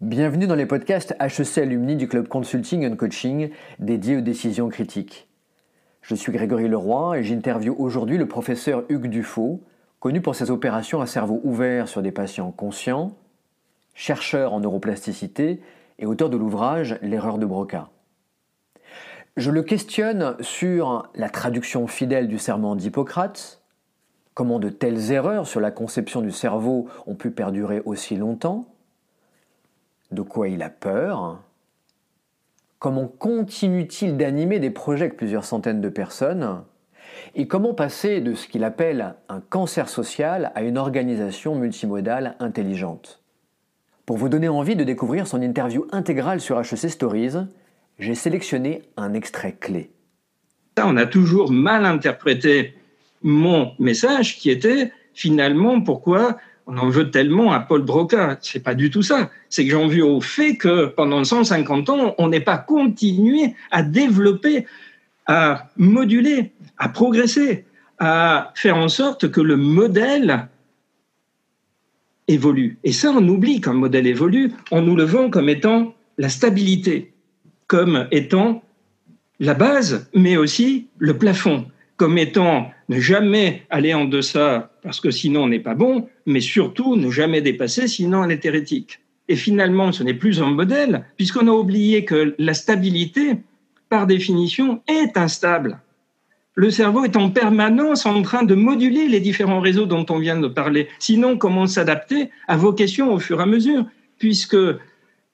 Bienvenue dans les podcasts HEC Alumni du Club Consulting and Coaching dédié aux décisions critiques. Je suis Grégory Leroy et j'interviewe aujourd'hui le professeur Hugues Dufaux, connu pour ses opérations à cerveau ouvert sur des patients conscients, chercheur en neuroplasticité et auteur de l'ouvrage L'erreur de Broca. Je le questionne sur la traduction fidèle du serment d'Hippocrate, comment de telles erreurs sur la conception du cerveau ont pu perdurer aussi longtemps, de quoi il a peur, comment continue-t-il d'animer des projets avec plusieurs centaines de personnes, et comment passer de ce qu'il appelle un cancer social à une organisation multimodale intelligente. Pour vous donner envie de découvrir son interview intégrale sur HEC Stories, j'ai sélectionné un extrait clé. On a toujours mal interprété mon message qui était finalement pourquoi on en veut tellement à Paul Broca. C'est pas du tout ça. C'est que j'en veux au fait que pendant 150 ans, on n'ait pas continué à développer, à moduler, à progresser, à faire en sorte que le modèle évolue. Et ça, on oublie qu'un modèle évolue en nous le vend comme étant la stabilité, comme étant la base, mais aussi le plafond, comme étant ne jamais aller en deçà parce que sinon on n'est pas bon, mais surtout ne jamais dépasser sinon on est hérétique. Et finalement, ce n'est plus un modèle, puisqu'on a oublié que la stabilité, par définition, est instable. Le cerveau est en permanence en train de moduler les différents réseaux dont on vient de parler. Sinon, comment s'adapter à vos questions au fur et à mesure Puisque,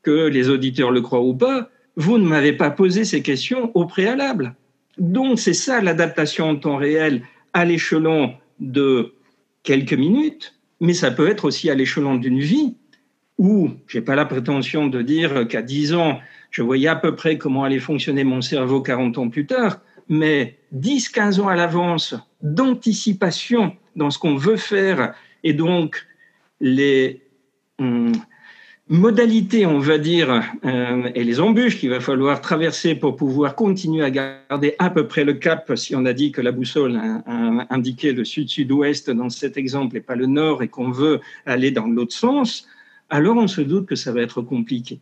que les auditeurs le croient ou pas, vous ne m'avez pas posé ces questions au préalable. Donc, c'est ça l'adaptation en temps réel à l'échelon de quelques minutes, mais ça peut être aussi à l'échelon d'une vie où j'ai pas la prétention de dire qu'à 10 ans, je voyais à peu près comment allait fonctionner mon cerveau 40 ans plus tard, mais 10, 15 ans à l'avance d'anticipation dans ce qu'on veut faire et donc les, hum, modalités, on va dire, euh, et les embûches qu'il va falloir traverser pour pouvoir continuer à garder à peu près le cap, si on a dit que la boussole a, indiqué le sud-sud-ouest dans cet exemple et pas le nord et qu'on veut aller dans l'autre sens, alors on se doute que ça va être compliqué.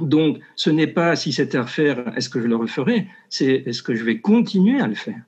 Donc, ce n'est pas si c'était à refaire, est-ce que je le referai, c'est est-ce que je vais continuer à le faire?